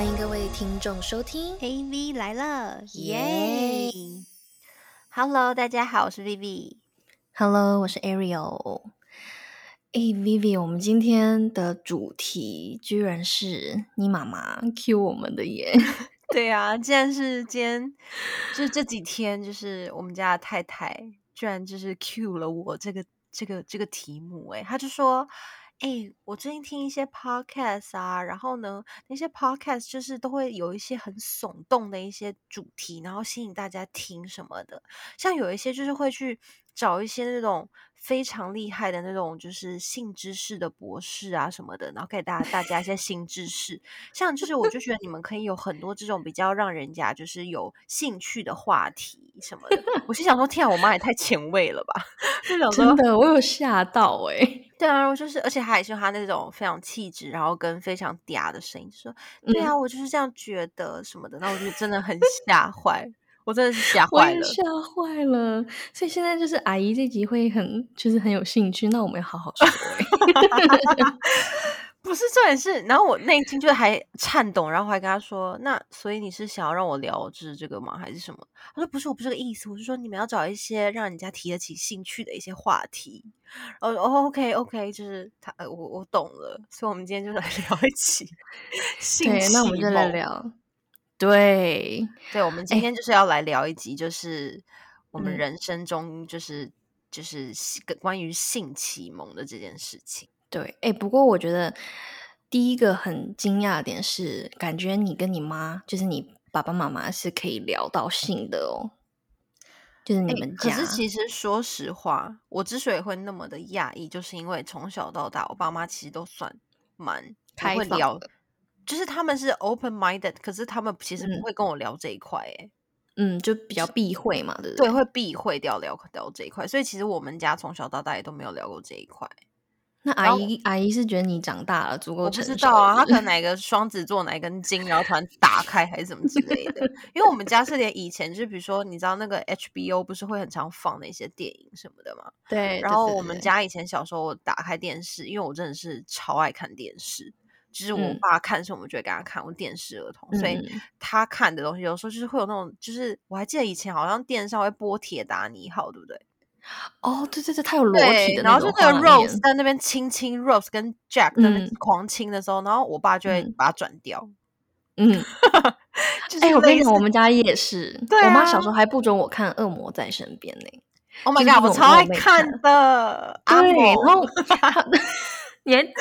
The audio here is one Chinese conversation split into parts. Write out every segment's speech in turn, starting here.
欢迎各位听众收听 AV 来了，耶耶！Hello，大家好，我是 Vivi。Hello，我是 Ariel。哎，Vivi，我们今天的主题居然是你妈妈 Q 我们的耶！对啊，既然是今天，就是这几天，就是我们家的太太居然就是 cue 了我这个这个这个题目、哎，她就说。哎、我最近听一些 podcast 啊，然后呢，那些 podcast 就是都会有一些很耸动的一些主题，然后吸引大家听什么的。像有一些就是会去找一些那种非常厉害的那种，就是性知识的博士啊什么的，然后给大家大家一些新知识。像就是我就觉得你们可以有很多这种比较让人家就是有兴趣的话题什么的。我心想说，天啊，我妈也太前卫了吧！就想说真的，我有吓到哎、对啊，我就是，而且还是他那种非常气质，然后跟非常嗲的声音，就说对啊，我就是这样觉得什么的。那我就真的很吓坏，我真的是吓坏了。吓坏了。所以现在就是阿姨这集会很就是很有兴趣，那我们要好好说哎 不是重点是，然后我内心就还颤抖，然后还跟他说：“那所以你是想要让我聊就是这个吗？还是什么？”他说：“不是，我不是这个意思，我是说你们要找一些让人家提得起兴趣的一些话题。”哦哦，OK OK，就是他，呃我我懂了，所以我们今天就来 聊一起性对，那我们就来聊。对，对，我们今哎天就是要来聊一集，就是我们嗯人生中就是、就是关于性启蒙的这件事情。对，哎，不过我觉得第一个很惊讶的点是，感觉你跟你妈，就是你爸爸妈妈是可以聊到性的哦，就是你们家。可是其实说实话，我之所以会那么的讶异，就是因为从小到大，我爸妈其实都算蛮不开放会聊的，就是他们是 open minded，可是他们其实嗯不会跟我聊这一块，哎、嗯，就比较避讳嘛，对不对，会避讳掉聊聊这一块，所以其实我们家从小到大也都没有聊过这一块。那阿姨阿姨是觉得你长大了足够我不知道啊，是不是他可能哪个双子座哪一根筋，然后突然打开还是什么之类的。因为我们家是连以前就比如说，你知道那个 HBO 不是会很常放那些电影什么的嘛？对，然对对对后我们家以前小时候我打开电视，因为我真的是超爱看电视，就是我嗯爸看什么我就会给他看，我电视儿童，所以嗯他看的东西有时候就是会有那种，就是我还记得以前好像电视上会播《铁达尼号》，对不对？哦，对对对，他有裸体，的然后就那个 Rose 在那边亲亲 Rose 跟 Jack 在那边嗯狂亲的时候，然后我爸就会嗯把它转掉。嗯，就是哎，我跟你讲，我们家也是，对我妈啊小时候还不准我看《恶魔在身边》呢。Oh my god，我超爱看看的。阿对，然后她你还记得？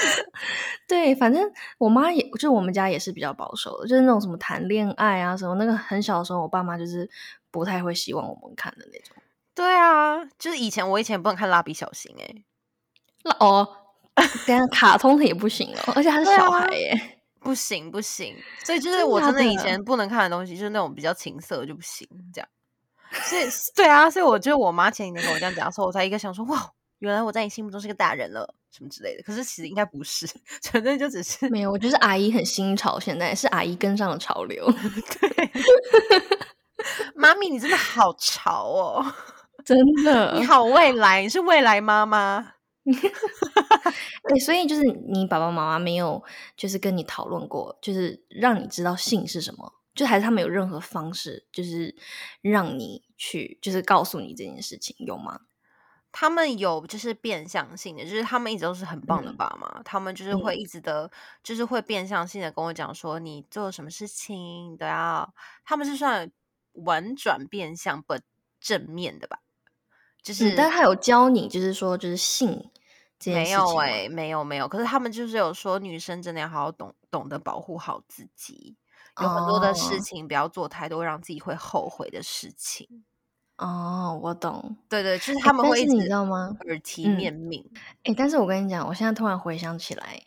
对，反正我妈也就我们家也是比较保守的，就是那种什么谈恋爱啊什么，那个很小的时候，我爸妈就是不太会希望我们看的那种。对啊，就是以前我以前不能看蜡笔小新哎、那哦，等下卡通的也不行哦，而且还是小孩耶。不行不行，所以就是我真的以前不能看的东西，就是那种比较情色就不行这样。所以 对啊，所以我觉得我妈前几天跟我这样讲的时候，我才一个想说哇，原来我在你心目中是个大人了什么之类的。可是其实应该不是，纯粹就只是没有，我觉得阿姨很新潮，现在是阿姨跟上了潮流，对 妈咪，你真的好潮哦，真的你。好未来，你是未来妈妈。对，所以就是你爸爸妈妈没有就是跟你讨论过，就是让你知道性是什么，就还是他们有任何方式，就是让你去，就是告诉你这件事情，有吗？他们有就是变相性的，就是他们一直都是很棒的嗯爸妈，他们就是会一直的，就是会变相性的跟我讲说，你做什么事情都要，他们是算婉转变相不正面的吧？就是、嗯，但他有教你，就是说，就是性没有哎、没有没有，可是他们就是有说女生真的要好好懂懂得保护好自己，有很多的事哦情不要做太多让自己会后悔的事情。哦，我懂。对对，就是他们会一直知道吗耳提嗯面命。哎、但是我跟你讲，我现在突然回想起来，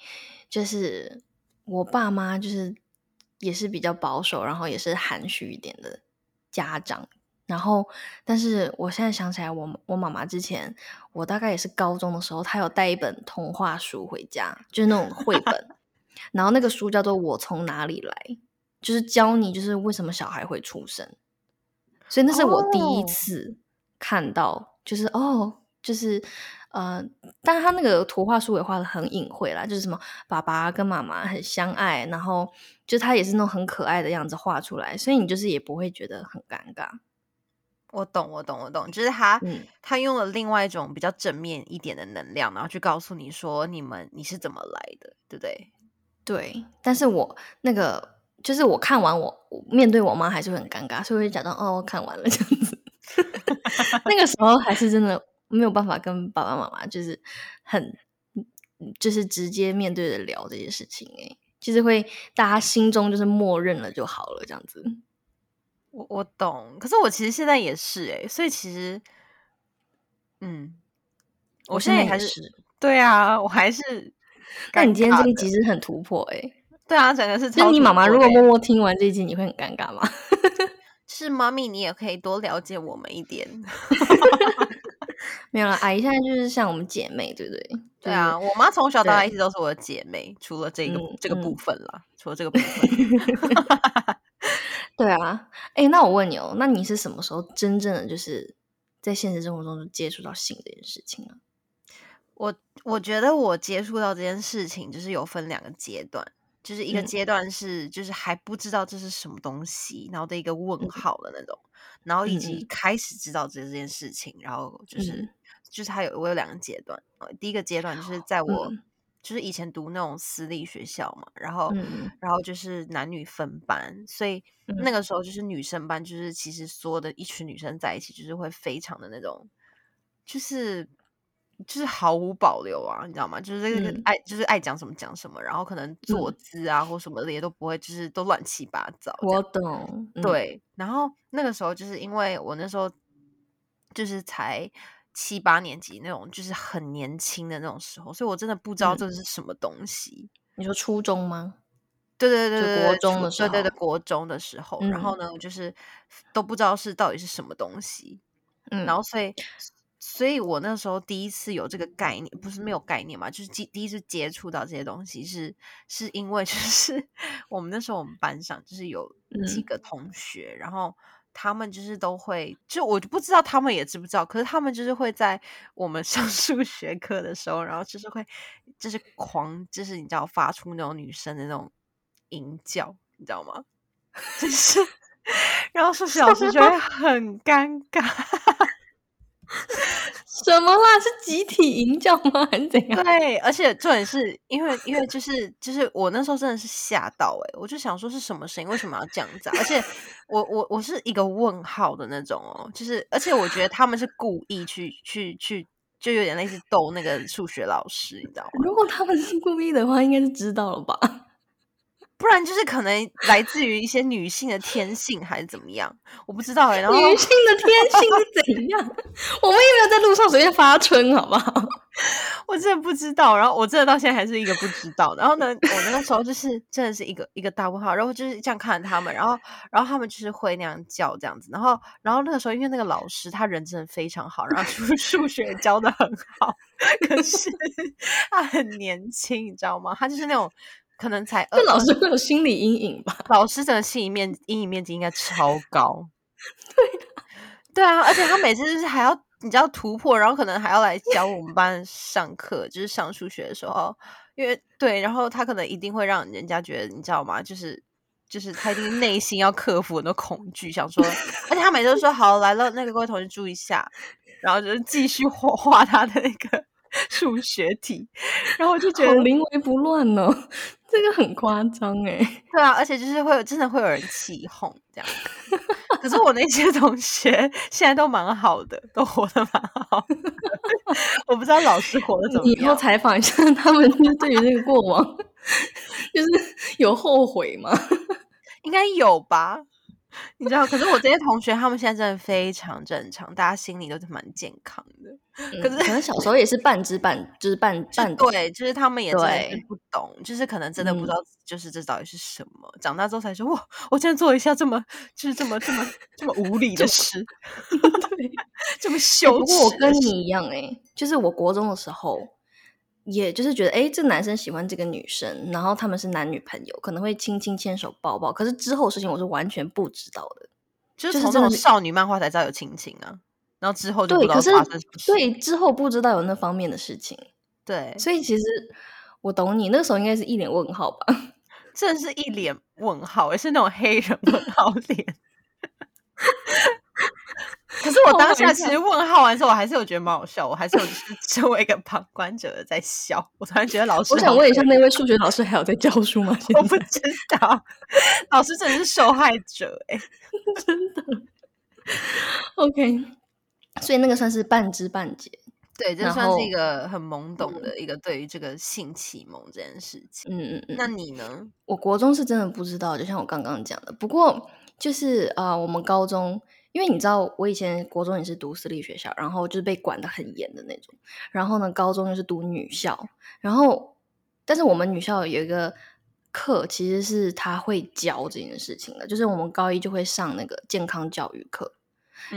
就是我爸妈就是也是比较保守，然后也是含蓄一点的家长。然后，但是我现在想起来我，我妈妈之前，我大概也是高中的时候，她有带一本童话书回家，就是那种绘本，然后那个书叫做《我从哪里来》，就是教你就是为什么小孩会出生。所以那是我第一哦次看到，就是哦，就是呃，但他那个图画书也画的很隐晦啦，就是什么爸爸跟妈妈很相爱，然后就他也是那种很可爱的样子画出来，所以你就是也不会觉得很尴尬。我懂，我懂，我懂，就是他，嗯他用了另外一种比较正面一点的能量，然后去告诉你说你们你是怎么来的，对不对？对，但是我那个就是我看完我我面对我妈还是会很尴尬，所以我就假装哦我看完了这样子。那个时候还是真的没有办法跟爸爸妈妈就是很就是直接面对的聊这些事情诶、就是会大家心中就是默认了就好了这样子。我我懂，可是我其实现在也是诶、所以其实，嗯，我现在也还是是。对啊，我还是 那你今天这一尴尬的集是很突破诶、对啊，整个是就是你妈妈如果默默听完这一集，你会很尴尬吗？是妈咪，你也可以多了解我们一点。没有了，阿姨现在就是像我们姐妹，对不对？对啊，我妈从小到大一直都是我的姐妹，除了这个、嗯这个部嗯分啦，除了这个部分。对啊，哎，那我问你哦，那你是什么时候真正的就是在现实生活中就接触到性这件事情啊？我我觉得我接触到这件事情，就是有分两个阶段，就是一个嗯。阶段是就是还不知道这是什么东西，然后的一个问嗯号的那种，然后以嗯及嗯。开始知道这件事情，然后就是、嗯。就是它有我有两个阶段，呃第一个阶段就是在我、嗯。就是以前读那种私立学校嘛，然后、然后就是男女分班，所以嗯。那个时候就是女生班，就是其实所有的一群女生在一起，就是会非常的那种，就是就是毫无保留啊，你知道吗？就是这个嗯爱，就是爱讲什么讲什么，然后可能坐嗯姿啊或什么的也都不会，就是都乱七八糟。我懂，嗯，对，然后那个时候就是因为我那时候就是才七八年级那种，就是很年轻的那种时候，所以我真的不知道嗯这是什么东西。你说初中吗？对对对对国中的时候对对对，国中的时候，然后嗯呢，就是都不知道是到底是什么东西，嗯，然后所以，所以我那时候第一次有这个概念，不是没有概念嘛，就是第第一次接触到这些东西是，是因为就是我们那时候我们班上就是有几嗯个同学，然后他们就是都会，就我就不知道他们也知不知道，可是他们就是会在我们 上数学课的时候，然后就是会就是狂，就是你知道发出那种女生的那种吟叫，你知道吗？就是，然后数学老师就会很尴尬。什么啦？是集体营教吗？还是怎样？对，而且重点是因为因为就是就是我那时候真的是吓到诶、我就想说是什么声音，为什么要这样子、啊？而且 我我我是一个问号的那种哦，就是而且我觉得他们是故意去去去，就有点类似逗那个数学老师，你知道吗？如果他们是故意的话，应该是知道了吧？不然就是可能来自于一些女性的天性还是怎么样，我不知道诶、然后女性的天性是怎样？我们也没有在路上随便发春，好不好？我真的不知道，然后我真的到现在还是一个不知道。然后呢，我那个时候就是真的是一个一个大问号，然后就是这样看着他们，然后然后他们就是会那样叫这样子，然后然后那个时候因为那个老师他人真的非常好，然后数数学教的很好，可是 他很年轻，你知道吗？他就是那种可能才二这老师会有心理阴影吧？老师整个心理面阴影面积应该超高。对对啊，而且他每次就是还要你知道突破，然后可能还要来教我们班上课，就是上数学的时候，因为对，然后他可能一定会让人家觉得你知道吗？就是就是他一定内心要克服很多恐惧，想说，而且他每次都说好来了，那个各位同学注意一下，然后就是继续火化他的那个 数学题，然后我就觉好得临危不乱哦，这个很夸张哎。对啊，而且就是会有真的会有人起哄这样。可是我那些同学现在都蛮好的，都活得蛮好。我不知道老师活得怎么你以后样。采访一下他们，对于那个过往，就是有后悔吗？应该有吧？你知道，可是我这些同学他们现在真的非常正常，大家心里都是蛮健康的。可是嗯可能小时候也是半知半，就是半 半懂。对，就是他们也真的是不懂，就是可能真的不知嗯道，就是这到底是什么。长大之后才说，哇，我竟然做了一下这么就是这么这么 这么无理的事，对，这么欸羞不过我跟。你一样哎、就是我国中的时候，也就是觉得哎、诶这男生喜欢这个女生，然后他们是男女朋友，可能会亲亲牵手抱抱。可是之后事情我是完全不知道的。就是从这种少女漫画才知道有亲情啊。然后之后就不对，知道可是发生什么事。对之后不知道有那方面的事情，对，所以其实我懂你，那个时候应该是一脸问号吧？真的是一脸问号，也是那种黑人问号脸。可是我当下其实问号完之后，我还是有觉得蛮好笑，我还是有就是身为一个旁观者在笑。我突然觉得老师，我想问一下，，那位数学老师还有在教书吗？我不知道，老师真的是受害者哎、真的 OK，所以那个算是半知半解。对，这然算是一个很懵懂的一个对于这个性启蒙这件事情。嗯嗯嗯，那你呢？我国中是真的不知道，就像我刚刚讲的。不过就是呃，我们高中，因为你知道，我以前国中也是读私立学校，然后就是被管得很严的那种。然后呢，高中又是读女校，然后但是我们女校有一个课，其实是他会教这件事情的，就是我们高一就会上那个健康教育课。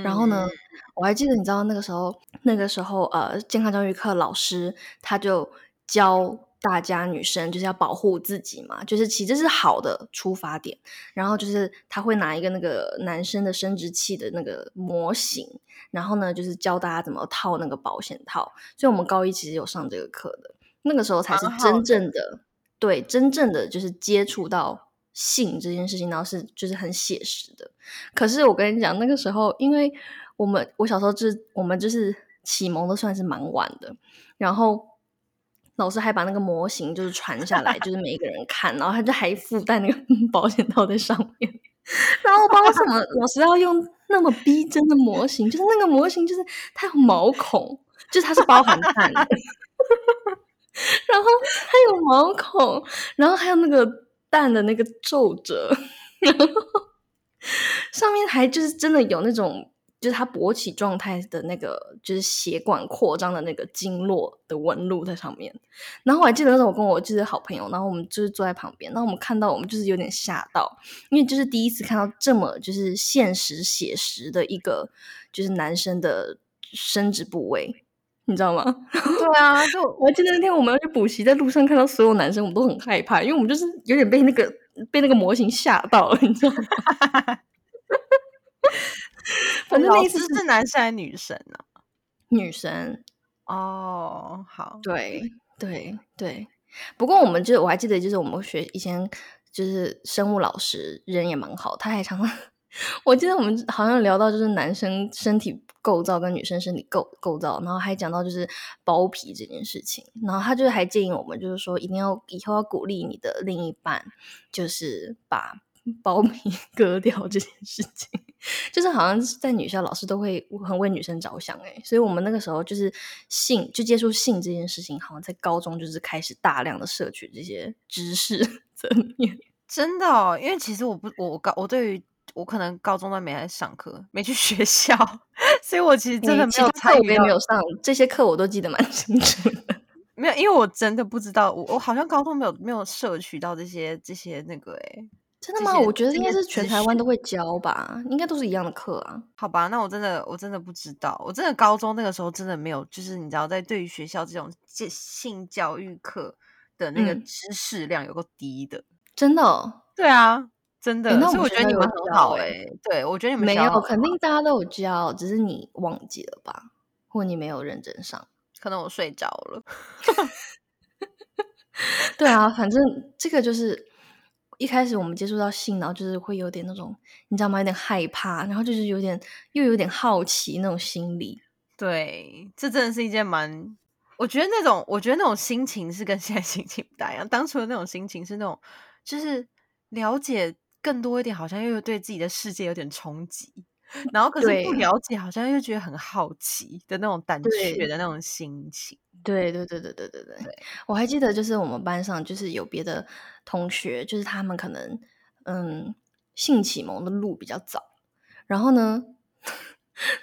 然后呢，我还记得，你知道那个时候，那个时候，呃，健康教育课老师他就教大家女生就是要保护自己嘛，就是其实是好的出发点。然后就是他会拿一个那个男生的生殖器的那个模型，然后呢，就是教大家怎么套那个保险套。所以我们高一其实有上这个课的，那个时候才是真正的对真正的就是接触到性这件事情，然后是就是很写实的。可是我跟你讲，那个时候，因为我们我小时候就是我们就是启蒙的算是蛮晚的，然后老师还把那个模型就是传下来，就是每一个人看，然后他就还附带那个 保险套在上面。然后我不知道为什么老师要用那么逼真的模型，就是那个模型就是它有毛孔，就是它是包含蛋的，然后它有毛孔，然后还有那个蛋的那个皱褶，然后上面还就是真的有那种，就是它勃起状态的那个，就是血管扩张的那个经络的纹路在上面。然后我还记得那时候我跟我就是好朋友，然后我们就是坐在旁边，然后我们看到我们就是有点吓到，因为就是第一次看到这么就是现实写实的一个就是男生的生殖部位。你知道吗？对啊，就我还记得那天我们要去补习，在路上看到所有男生，我们都很害怕，因为我们就是有点被那个被那个模型吓到了，你知道吗？反正那一次老师是男生还是女生呢、女生，哦，好，对对对。不过我们就我还记得，就是我们学以前就是生物老师人也蛮好，他还常常，我记得我们好像聊到就是男生身体构造跟女生身体构构造，然后还讲到就是包皮这件事情，然后他就是还建议我们就是说一定要以后要鼓励你的另一半，就是把包皮 割掉这件事情。就是好像在女校，老师都会很为女生着想哎、所以我们那个时候就是性就接触性这件事情，好像在高中就是开始大量的摄取这些知识 层面。真的哦，因为其实我不，我我高我对于我可能高中都没来上课，没去学校，所以我其实真的没有我参与到也没有上，这些课我都记得蛮清楚的。没有，因为我真的不知道，我我好像高中没有没有摄取到这些这些那个哎，真的吗？我觉得应该是全台湾都会教吧，应该都是一样的课啊。好吧，那我真的我真的不知道，我真的高中那个时候真的没有，就是你知道，在对于学校这种性性教育课的那个嗯知识量有够低的。真的、哦、对啊，真的，那我觉得你们很教好欸哎、对我觉得你们没有，肯定大家都有教，只是你忘记了吧，或你没有认真上。可能我睡着了。对啊，反正这个就是一开始我们接触到性，然后就是会有点那种，你知道吗？有点害怕，然后就是有点又有点好奇那种心理。对，这真的是一件蛮，我觉得那种，我觉得那种心情是跟现在心情不大一样。当初的那种心情是那种，就是了解更多一点，好像又对自己的世界有点冲击，然后可是不了解，好像又觉得很好奇的那种胆对。怯的那种心情。对对对对对对对，对。我还记得，就是我们班上就是有别的同学，就是他们可能嗯性启蒙的路比较早，然后呢，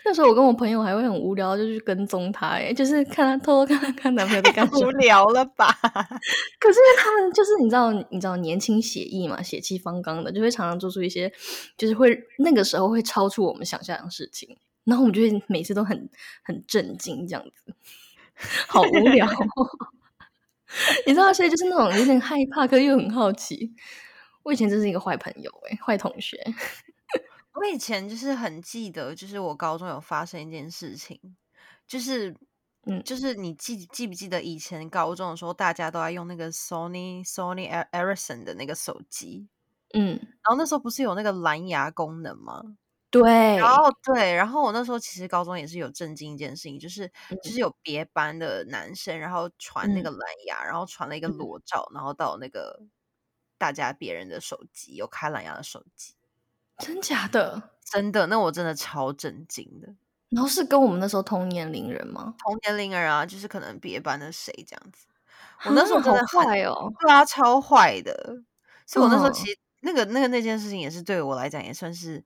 那时候我跟我朋友还会很无聊，就去跟踪他，哎，就是看他偷偷看他看男朋友在干 什无。聊了吧？可是他们就是你知道，你知道年轻血意嘛，血气方刚的，就会常常做出一些就是会那个时候会超出我们想象的事情，然后我们就会每次都很很震惊这样子，好无聊、哦。你知道，所以就是那种有点害怕，可是又很好奇。我以前真是一个坏朋友哎、坏同学。我以前就是很记得，就是我高中有发生一件事情，就是，嗯。就是你记记不记得以前高中的时候，大家都在用那个 Sony Sony E- Ericsson 的那个手机，嗯，然后那时候不是有那个蓝牙功能吗？对，然后对，然后我那时候其实高中也是有震惊一件事情，就是就是有别班的男生，然后传那嗯。个蓝牙，然后传了一个嗯。裸照，然后到那个大家别人的手机，有开蓝牙的手机，真假的？真的，那我真的超震惊的。然后是跟我们那时候同年龄人吗？同年龄人啊，就是可能别班的谁这样子。我那时候啊真的很坏哦，对啊，超坏的。所以我那时候嗯其实、那个那个那件事情也是对我来讲也算是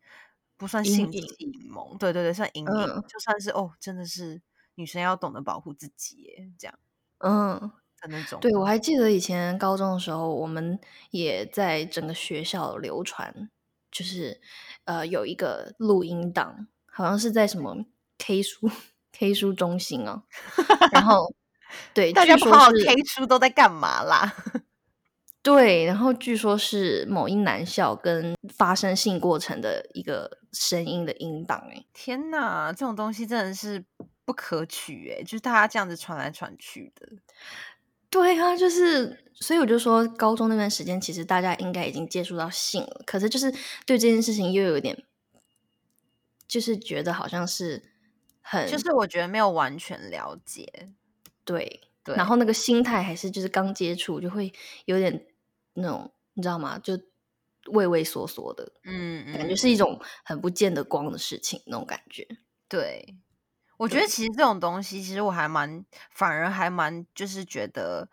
不算性影启蒙，对对对，算阴影，嗯就算是哦，真的是女生要懂得保护自己耶，这样嗯，的那种。对，我还记得以前高中的时候，我们也在整个学校流传，就是呃有一个录音档，好像是在什么 K 书 K 书中心啊，然后对，大家不好好据说是 K 书都在干嘛啦？对，然后据说是某一男校跟发生性过程的一个声音的音档，哎，天哪，这种东西真的是不可取诶，就是大家这样子传来传去的。对啊，就是，所以我就说，高中那段时间，其实大家应该已经接触到性了，可是就是对这件事情又有点，就是觉得好像是很就是我觉得没有完全了解，对，对，然后那个心态还是就是刚接触，就会有点那种，你知道吗？就畏畏缩缩的嗯嗯，感觉，是一种很不见得光的事情，那种感觉。对，我觉得其实这种东西，其实我还蛮，反而还蛮，就是觉得，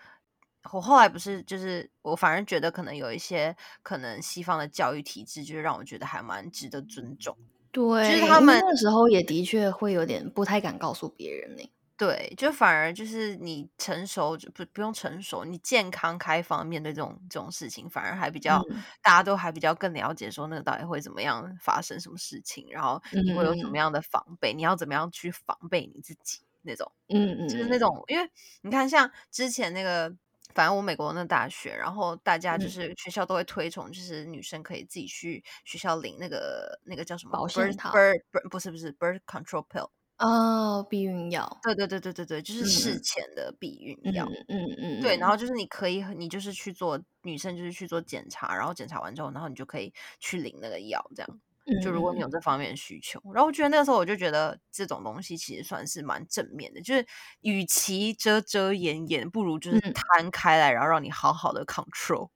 我后来不是，就是我反而觉得可能有一些可能西方的教育体制，就是让我觉得还蛮值得尊重。对，就是他们那个时候也的确会有点不太敢告诉别人呢、对，就反而就是你成熟，就不不用成熟，你健康开放面对这种这种事情，反而还比较、嗯。大家都还比较更了解说那个到底会怎么样发生什么事情，然后你会有什嗯。么样的防备，你要怎么样去防备你自己那种。嗯嗯，就是那种，因为你看，像之前那个，反正我美国那大学，然后大家就嗯。是学校都会推崇，就是女生可以自己去学校领那个那个叫什么保险 birth 套。birth birth- 不是不是 birth control pill，哦，避孕药，对对对对对对，就是事嗯前的避孕嗯药。嗯嗯，对，然后后就是你可以，你就是去做女生就是去做检查，然后检查完之后，然后你就可以去领那个药，这样。就如果你有这方面的需求，然后我觉得那个时候我就觉得这种东西其实算是蛮正面的，就是与其遮遮掩掩，不如就是嗯摊开来，然后让你好好的 control。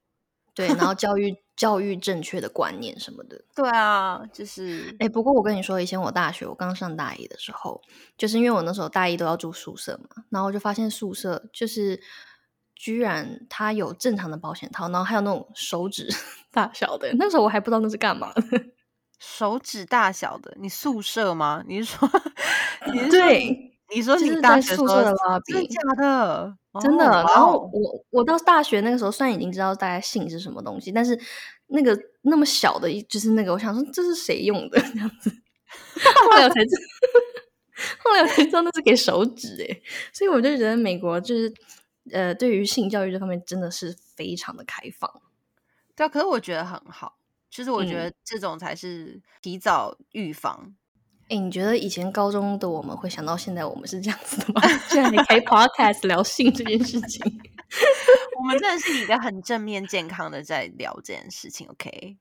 对，然后教育教育正确的观念什么的。对啊，就是哎，不过我跟你说，以前我大学我刚上大一的时候，就是因为我那时候大一都要住宿舍嘛，然后我就发现宿舍就是居然它有正常的保险套，然后还有那种手指 大小的，那时候我还不知道那是干嘛的。手指大小的，你宿舍吗？你是说 你是说对，你说就是你大学时候在宿舍的真的假的？真的。哦然后我我到大学那个时候，虽然已经知道大概性是什么东西，但是那个那么小的一，就是那个，我想说这是谁用的这样子。后来我才知，后来我才知道那是给手指诶，所以我就觉得美国就是呃，对于性教育这方面真的是非常的开放。对啊，可是我觉得很好，就是我觉嗯得这种才是提早预防。哎，你觉得以前高中的我们会想到现在我们是这样子的吗？居然还开 podcast 聊性这件事情。我们真的是一个很正面健康的在聊这件事情，OK？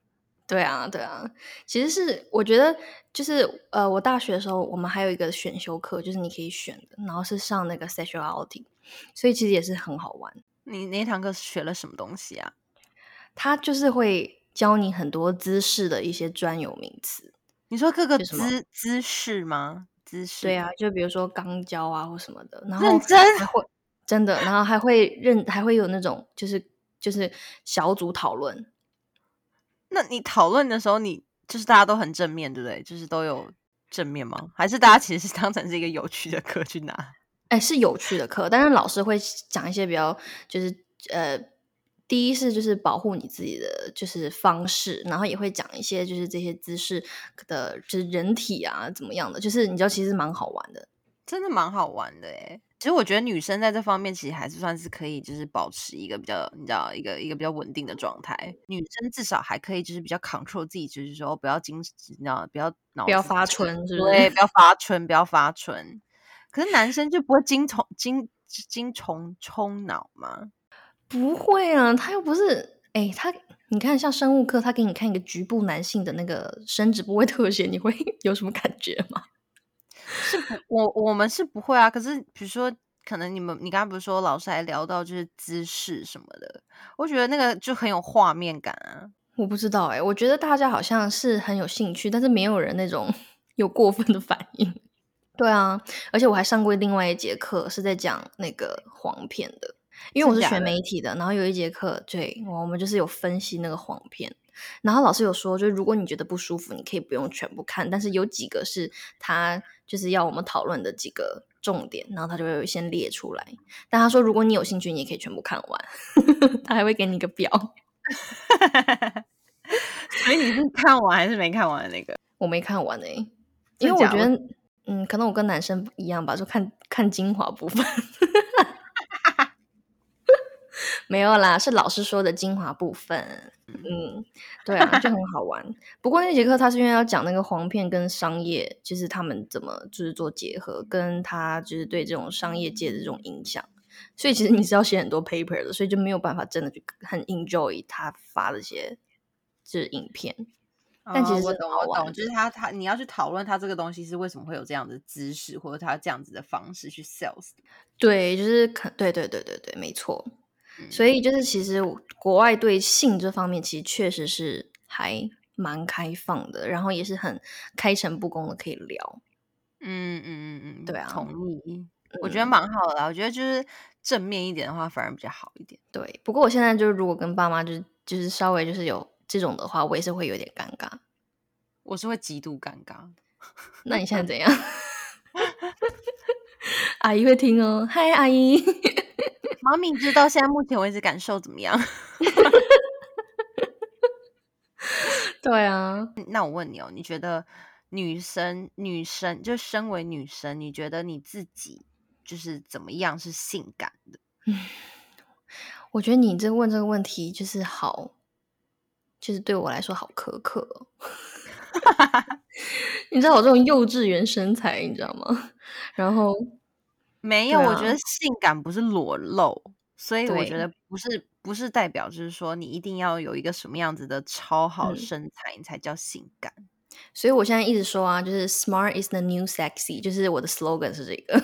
对啊，对啊，其实是我觉得就是呃，我大学的时候，我们还有一个选修课，就是你可以选的，然后是上那个 sexuality，所以其实也是很好玩。你那堂课学了什么东西啊？他就是会教你很多姿势的一些专有名词。你说各个什么姿姿势吗？姿势？对啊，就比如说肛交啊或什么的，然后认真还会真的，然后还会认还会有那种就是就是小组讨论。那你讨论的时候，你就是大家都很正面，对不对？就是都有正面吗？还是大家其实是当成是一个有趣的课去拿？哎，是有趣的课，但是老师会讲一些比较，就是呃，第一是就是保护你自己的就是方式，然后也会讲一些就是这些姿势的，就是人体啊怎么样的，就是你知道其实蛮好玩的。真的蛮好玩的诶。其实我觉得女生在这方面其实还是算是可以，就是保持一个比较，你知道，一个一个比较稳定的状态。女生至少还可以，就是比较 control 自己，就是说不要精，你知道，不要脑不要发春，对，不要发春，不要发春。可是男生就不会精虫精精虫冲脑吗？不会啊，他又不是，哎，他你看像生物课，他给你看一个局部男性的那个生殖部位特写，你会 有什么感觉吗？是不，我我们是不会啊。可是比如说，可能你们你刚刚不是说老师还聊到就是姿势什么的，我觉得那个就很有画面感啊。我不知道哎，我觉得大家好像是很有兴趣，但是没有人那种 有过分的反应。对啊，而且我还上过另外一节课，是在讲那个黄片的。因为我是学媒体的，然后有一节课，对我们就是有分析那个黄片，然后老师有说，就是如果你觉得不舒服，你可以不用全部看，但是有几个是他就是要我们讨论的几个重点，然后他就会先列出来。但他说，如果你有兴趣，你也可以全部看完，他还会给你一个表。所以你是看完还是没看完那个？我没看完诶，因为我觉得，嗯，可能我跟男生一样吧，就看看精华部分。没有啦，是老师说的精华部分。嗯，对啊，就很好玩。不过那节课他是因为要讲那个黄片跟商业，就是他们怎么就是做结合，跟他就是对这种商业界的这种影响。所以其实你是要写很多 paper 的，所以就没有办法真的去很 enjoy 他发的些就是影片。但其实我懂，我懂，就是他他你要去讨论他这个东西是为什么会有这样的知识，或者他这样子的方式去 sales。对，就是可对对对对对，没错。所以就是，其实国外对性这方面其实确实是还蛮开放的，然后也是很开诚布公的可以聊。嗯嗯嗯嗯，对啊，同意。我觉得蛮好的，我觉得就是正面一点的话，反而比较好一点。对，不过我现在就是如果跟爸妈就是就是稍微就是有这种的话，我也是会有点尴尬。我是会极度尴尬。那你现在怎样？阿姨会听哦，嗨，阿姨。妈咪知道现在目前为止感受怎么样？对啊，那我问你哦，你觉得女生女生就身为女生，你觉得你自己就是怎么样是性感的？我觉得你这问这个问题就是好，就是对我来说好苛刻。你知道我这种幼稚园身材，你知道吗？然后。没有，我觉得性感不是裸露，所以我觉得不是不是代表就是说你一定要有一个什么样子的超好身材，你才叫性感。所以我现在一直说啊，就是 smart is the new sexy，就是我的 slogan 是这个。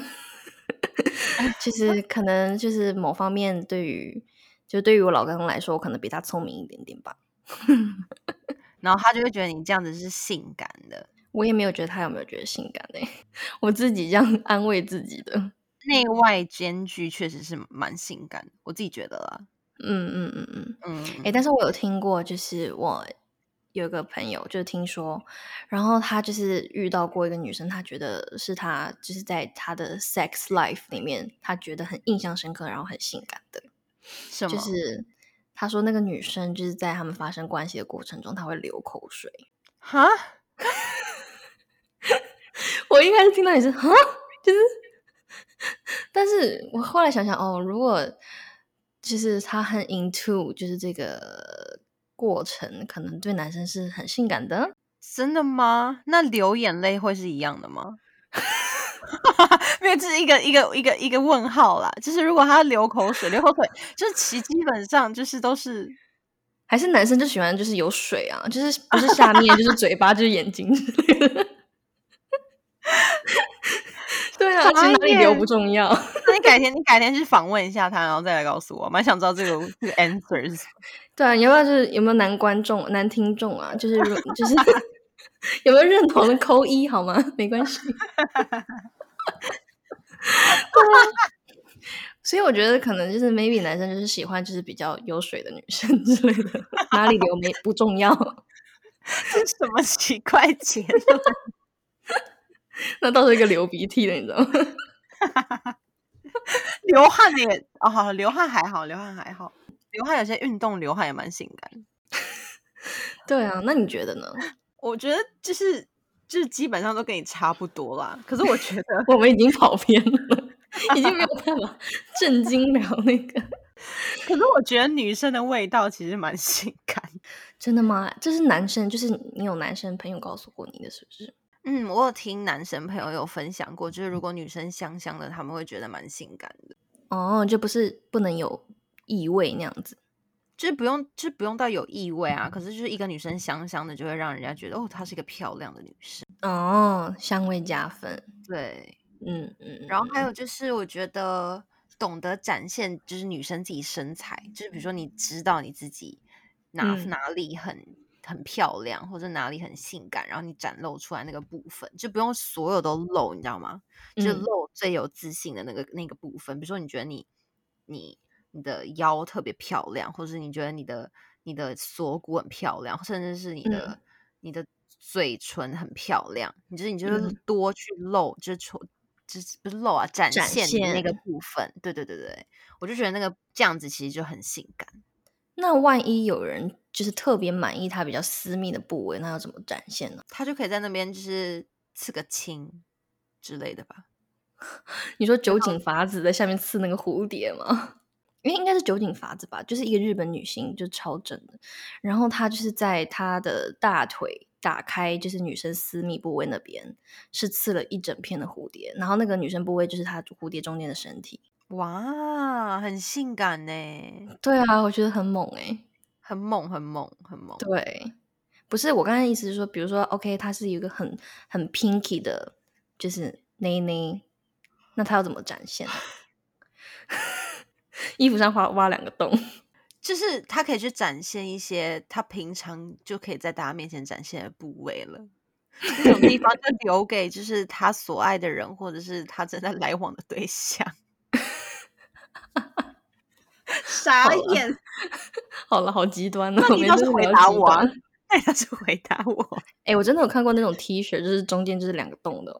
其 实可能就是某方面对于，就对于我老公来说，我可能比他聪明一点点吧。然后他就会觉得你这样子是性感的。我也没有觉得他有没有觉得性感呢？我自己这样安慰自己的。内外兼具，确实是蛮性感，我自己觉得啦。嗯嗯嗯嗯嗯。哎，但是我有听过，就是我有个朋友，就是听说，然后他就是遇到过一个女生，他觉得是他就是在他的 sex life 里面，他觉得很印象深刻，然后很性感的。什么？就是他说那个女生就是在他们发生关系的过程中，他会流口水。哈？我一开始听到也是哈，就是。但是我后来想想哦，如果就是他很 into，就是这个过程，可能对男生是很性感的，真的吗？那流眼泪会是一样的吗？因为这是一个一个一个一个问号啦。就是如果他流口水，流口水，就是其基本上就是都是，还是男生就喜欢就是有水啊，就是不是下面就是嘴巴就是眼睛。对啊，其实哪里流不重要。那你改天，你改天去访问一下他，然后再来告诉我，蛮想知道这个这个 answers。对啊，你要不要就是有没有男观众、男听众啊？就是就是 有没有认同的扣一好吗？没关系。所以我觉得可能就是 maybe 男生就是喜欢就是比较有水的女生之类的，哪里流没不重要。这什么奇怪结论？那倒是一个流鼻涕的，你知道吗？流汗也哦，流汗还好，流汗还好，流汗有些运动流汗也蛮性感。对啊，那你觉得呢？我觉得就是就是基本上都跟你差不多啦。可是我觉得我们已经跑偏了。已经没有办法震惊了那个。可是我觉得女生的味道其实蛮性感。真的吗？这是男生，就是你有男生朋友告诉过你的，是不是？嗯，我有听男生朋友有分享过，就是如果女生香香的，他们会觉得蛮性感的。哦，就不是不能有异味那样子，就是不用，就是不用到有异味啊。可是就是一个女生香香的，就会让人家觉得哦，她是一个漂亮的女生。哦，香味加分。对，嗯嗯。然后还有就是，我觉得懂得展现就是女生自己身材，就是比如说你知道你自己哪哪里很。很漂亮，或者哪里很性感，然后你展露出来那个部分，就不用所有都露，你知道吗？就露最有自信的那个那个部分。比如说，你觉得你你你的腰特别漂亮，或者你觉得你的你的锁骨很漂亮，甚至是你的你的嘴唇很漂亮，你就是你就是多去露，就是就是不是露啊，展现那个部分。对对对对，我就觉得那个这样子其实就很性感。那万一有人就是特别满意他比较私密的部位，那要怎么展现呢？他就可以在那边就是刺个青之类的吧？你说酒井法子在下面刺那个蝴蝶吗？因为应该是酒井法子吧，就是一个日本女星，就超正的。然后她就是在她的大腿打开，就是女生私密部位那边是刺了一整片的蝴蝶，然后那个女生部位就是她蝴蝶中间的身体。哇，很性感呢！对啊，我觉得很猛哎，很猛，很猛，很猛。对，不是我刚才意思是说，比如说，OK，他是一个很很 pinky 的，就是内内，那他要怎么展现？衣服上挖挖两个洞，就是他可以去展现一些他平常就可以在大家面前展现的部位了。这种地方就留给就是他所爱的人，或者是他正在来往的对象。傻眼，好了，好极端哦！那你倒是回答我，那倒是回答我。哎，我真的有看过那种 T 恤，就是中间就是两个洞的，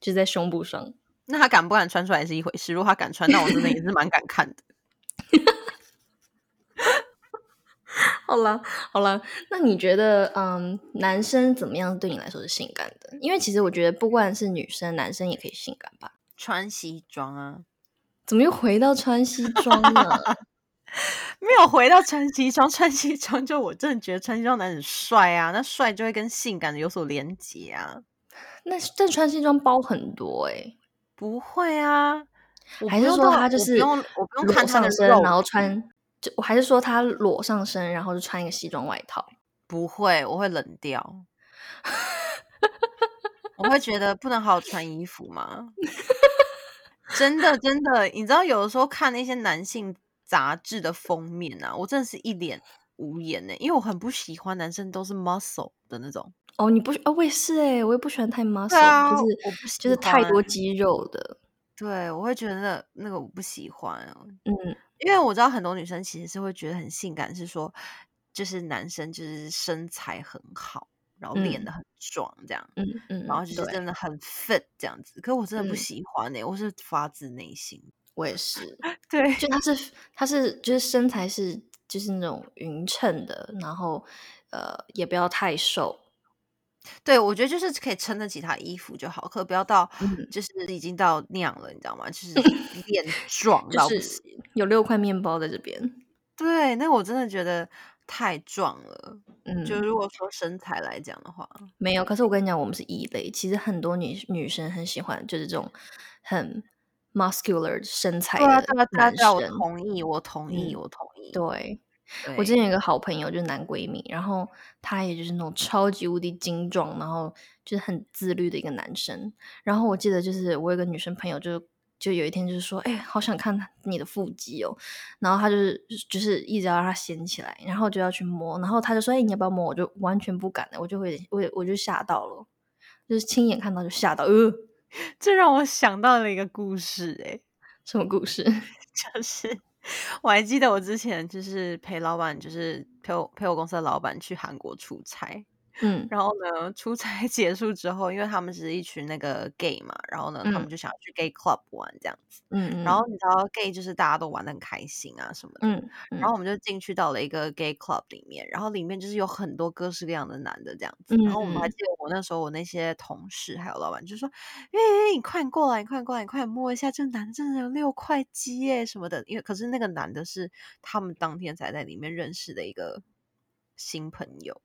就是在胸部上。那他敢不敢穿出来是一回事，如果他敢穿，那我真的也是蛮敢看的。好了好了，那你觉得，嗯，男生怎么样对你来说是性感的？因为其实我觉得，不管是女生、男生也可以性感吧？穿西装啊。怎么又回到穿西装了？没有回到穿西装，穿西装就我真的觉得穿西装男很帅啊，那帅就会跟性感的有所连结啊。那但穿西装包很多哎，不会啊？还是说他就是我不用看上身，然后穿就我还是说他裸上身，然后就穿一个西装外套？不会，我会冷掉。我会觉得不能好好穿衣服吗？真的，真的，你知道，有的时候看那些男性杂志的封面啊，我真的是一脸无言呢，因为我很不喜欢男生都是 muscle 的那种。哦，你不哦，我也是哎，我也不喜欢太 muscle，就是我不就是太多肌肉的。对，我会觉得那那个我不喜欢。嗯，因为我知道很多女生其实是会觉得很性感，是说就是男生就是身材很好。然后练的很壮，这样，嗯嗯，然后就是真的很 fit 这样子。可我真的不喜欢哎，我是发自内心，我也是。对，就他是他是就是身材是就是那种匀称的，然后呃也不要太瘦。对，我觉得就是可以撑得起他衣服就好，可不要到就是已经到那样了，你知道吗？就是 脸壮到不行，有六块面包在这边。对，那我真的觉得。太壮了，嗯，就如果说身材来讲的话，没有。可是我跟你讲，我们是异类。其实很多女女生很喜欢，就是这种很 muscular 身材的男生。我同意，我同意，我同意。对，我之前有一个好朋友，就是男闺蜜，然后他也就是那种超级无敌精壮，然后就是很自律的一个男生。然后我记得就是我有个女生朋友就。就有一天就是说，哎，好想看你的腹肌哦。然后他就是就是一直要让他掀起来，然后就要去摸。然后他就说，哎，你要不要摸？我就完全不敢的，我就会我我就吓到了，就是亲眼看到就吓到。呃，这让我想到了一个故事，哎，什么故事？就是我还记得我之前就是陪老板，就是陪我陪我公司的老板去韩国出差。嗯然后呢，出差 结束之后，因为他们是一群那个 gay 嘛，然后呢，他们嗯就想要去 gay club 玩这样子。嗯然后你知道 gay 就是大家都玩的很开心啊什么的。嗯然后我们就进去到了一个 gay club 里面，然后里面就是有很多各式各样的男的这样子。然后我们还嗯记得我那时候我那些同事还有老板就说：“哎、欸，你快点过来，你快点过来，你快点摸一下，这个男的真的有六块肌耶什么的。”因为可是那个男的是他们当天才在里面认识的一个新朋友。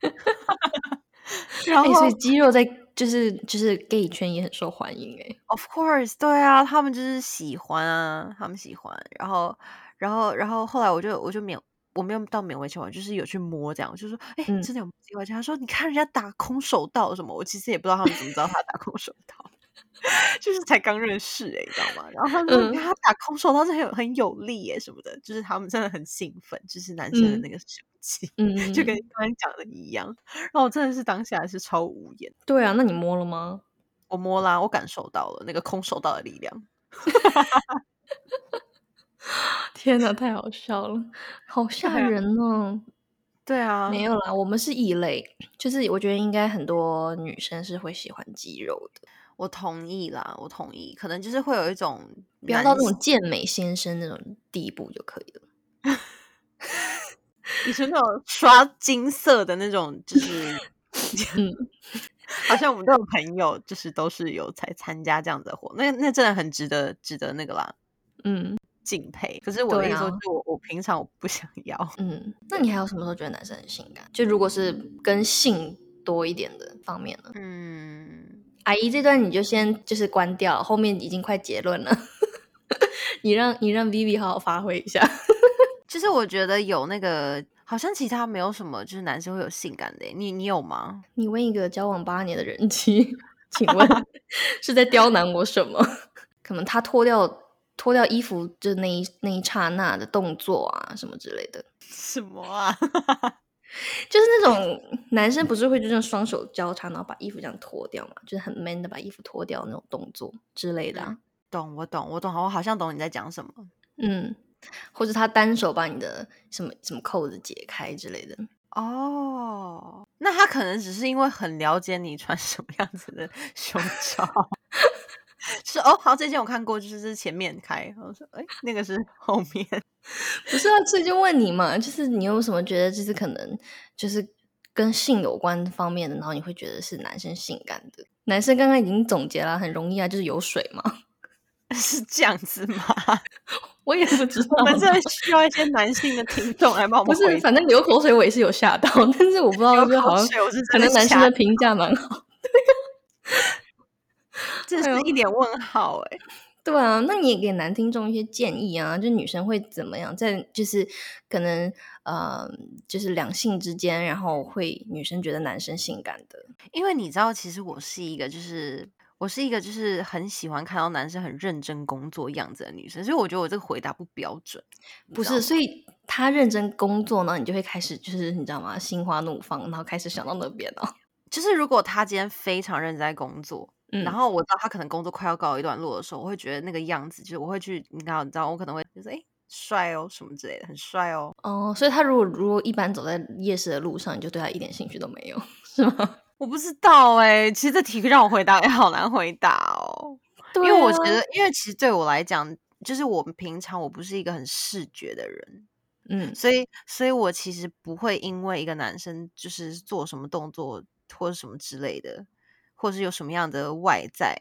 然哎、后、所以肌肉在就是就是 gay 圈也很受欢迎哎、Of course，对啊，他们就是喜欢啊，他们喜欢。然后，然后，然后后来我就我就免我没有到勉为其难，就是有去摸这样，我就说，哎、嗯真的有机会。他说，你看人家打空手道什么，我其实也不知道他们怎么知道他打空手道，就是才刚认识哎、你知道吗？然后他说，嗯你看他打空手道是很有很有力耶什么的，就是他们真的很兴奋，就是男生的嗯那个生气。嗯，就跟你刚才讲的一样，然后我真的是当下是超无言。对啊，那你摸了吗？我摸啦，我感受到了那个空手道的力量。天哪，太好笑了，好吓人哦！对啊，没有啦，我们是异类，就是我觉得应该很多女生是会喜欢肌肉的，我同意啦，我同意，可能就是会有一种不要到那种健美先生那种地步就可以了。你是那种刷金色的那种，就是 嗯，好像我们这种朋友，就是都是有才参加这样的活，那那真的很值得值得那个啦，嗯敬佩。可是我的对意思就我我平常我不想要，嗯，那你还有什么时候觉得男生很性感？就如果是跟性多一点的方面呢？嗯，阿姨这段你就先就是关掉，后面已经快结论了。你让你让 Vivi 好好发挥一下。就是我觉得有那个，好像其他没有什么，就是男生会有性感的欸，你你有吗？你问一个交往八年的人妻，请问 是在刁难我什么？可能他脱掉脱掉衣服就那一那一刹那的动作啊，什么之类的，什么啊？就是那种男生不是会就这样双手交叉，然后把衣服这样脱掉嘛，就是很 man 的把衣服脱掉那种动作之类的啊。懂，我懂，我懂，我好像懂你在讲什么。嗯，或者他单手把你的什么什么扣子解开之类的。哦，那他可能只是因为很了解你穿什么样子的胸罩，是哦，好，这件我看过，就是是前面开，然后说，哎，那个是后面，不是啊，所以就问你嘛，就是你有什么觉得就是可能就是跟性有关方面的，然后你会觉得是男生性感的？男生刚刚已经总结了，很容易啊，就是有水嘛。是这样子吗？我也不知道我们真的需要一些男性的听众来帮我不是，反正流口水我也是有吓到，但是我不知 道，流就好像可能男生的评价蛮好。这哎呦是一脸问号哎、对啊，那你也给男听众一些建议啊，就女生会怎么样，在就是可能呃，就是两性之间，然后会女生觉得男生性感的，因为你知道，其实我是一个就是。我是一个就是很喜欢看到男生很认真工作样子的女生，所以我觉得我这个回答不标准。不是，所以他认真工作呢，你就会开始就是你知道吗？心花怒放，然后开始想到那边哦。就是如果他今天非常认真在工作，嗯然后我知道他可能工作快要告一段落的时候，我会觉得那个样子，就是我会去，你看，你知道，我可能会就是哎帅哦什么之类的，很帅哦。哦，所以他如果如果一般走在夜市的路上，你就对他一点兴趣都没有，是吗？我不知道哎、其实这题让我回答也 好难回答哦，对因为我觉啊得，因为其实对我来讲，就是我们平常我不是一个很视觉的人，嗯所以，所以我其实不会因为一个男生就是做什么动作或者什么之类的，或是有什么样的外在，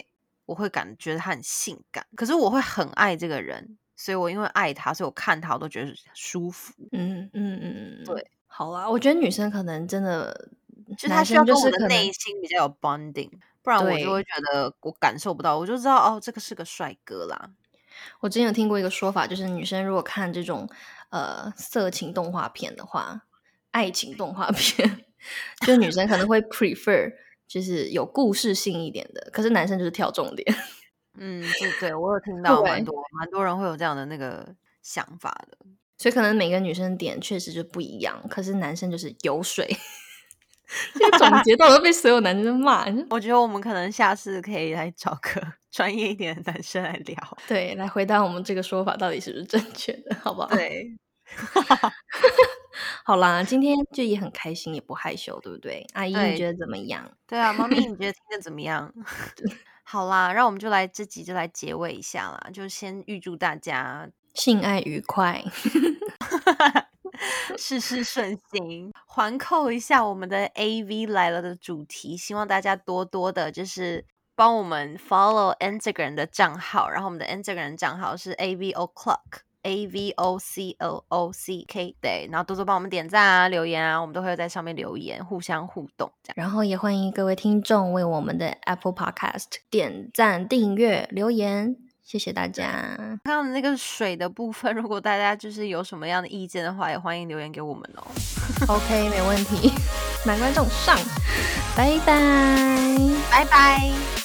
我会感觉他很性感。可是我会很爱这个人，所以我因为爱他，所以我看他我都觉得舒服。嗯嗯嗯，嗯对，好啦，我觉得女生可能真的，就他需要跟我的内心比较有 bonding，不然我就会觉得我感受不到，我就知道哦，这个是个帅哥啦。我之前有听过一个说法，就是女生如果看这种呃色情动画片的话，爱情动画片，就女生可能会 prefer 就是有故事性一点的，可是男生就是跳重点。嗯，对对，我有听 到蛮多蛮多人会有这样的那个想法的。所以可能每个女生点确实就不一样，可是男生就是有水。这个总结到都被所有男生骂，我觉得我们可能下次可以来找个 专业一点的男生来聊。对，来回答我们这个说法到底是不是正确的，好不好？对，好啦，今天就也很开心，也不害羞，对不对？阿姨，你觉得怎么样？对啊，猫咪，你觉得听的怎么样？好啦，让我们就来这集就来结尾一下啦，就先预祝大家性爱愉快，事事顺心。环扣一下我们的 A V 来了的主题，希望大家多多的，就是帮我们 follow Instagram 的账号，然后我们的 Instagram 账号是 A V O Clock。A V O C O O C K 对，然后多多帮我们点赞啊、留言啊，我们都会在上面留言，互相互动这样。然后也欢迎各位听众为我们的 Apple Podcast 点赞、订阅、留言，谢谢大家。刚刚那个水的部分，如果大家就是有什么样的意见的话，也欢迎留言给我们哦。OK，没问题。男观众上，拜拜，拜拜。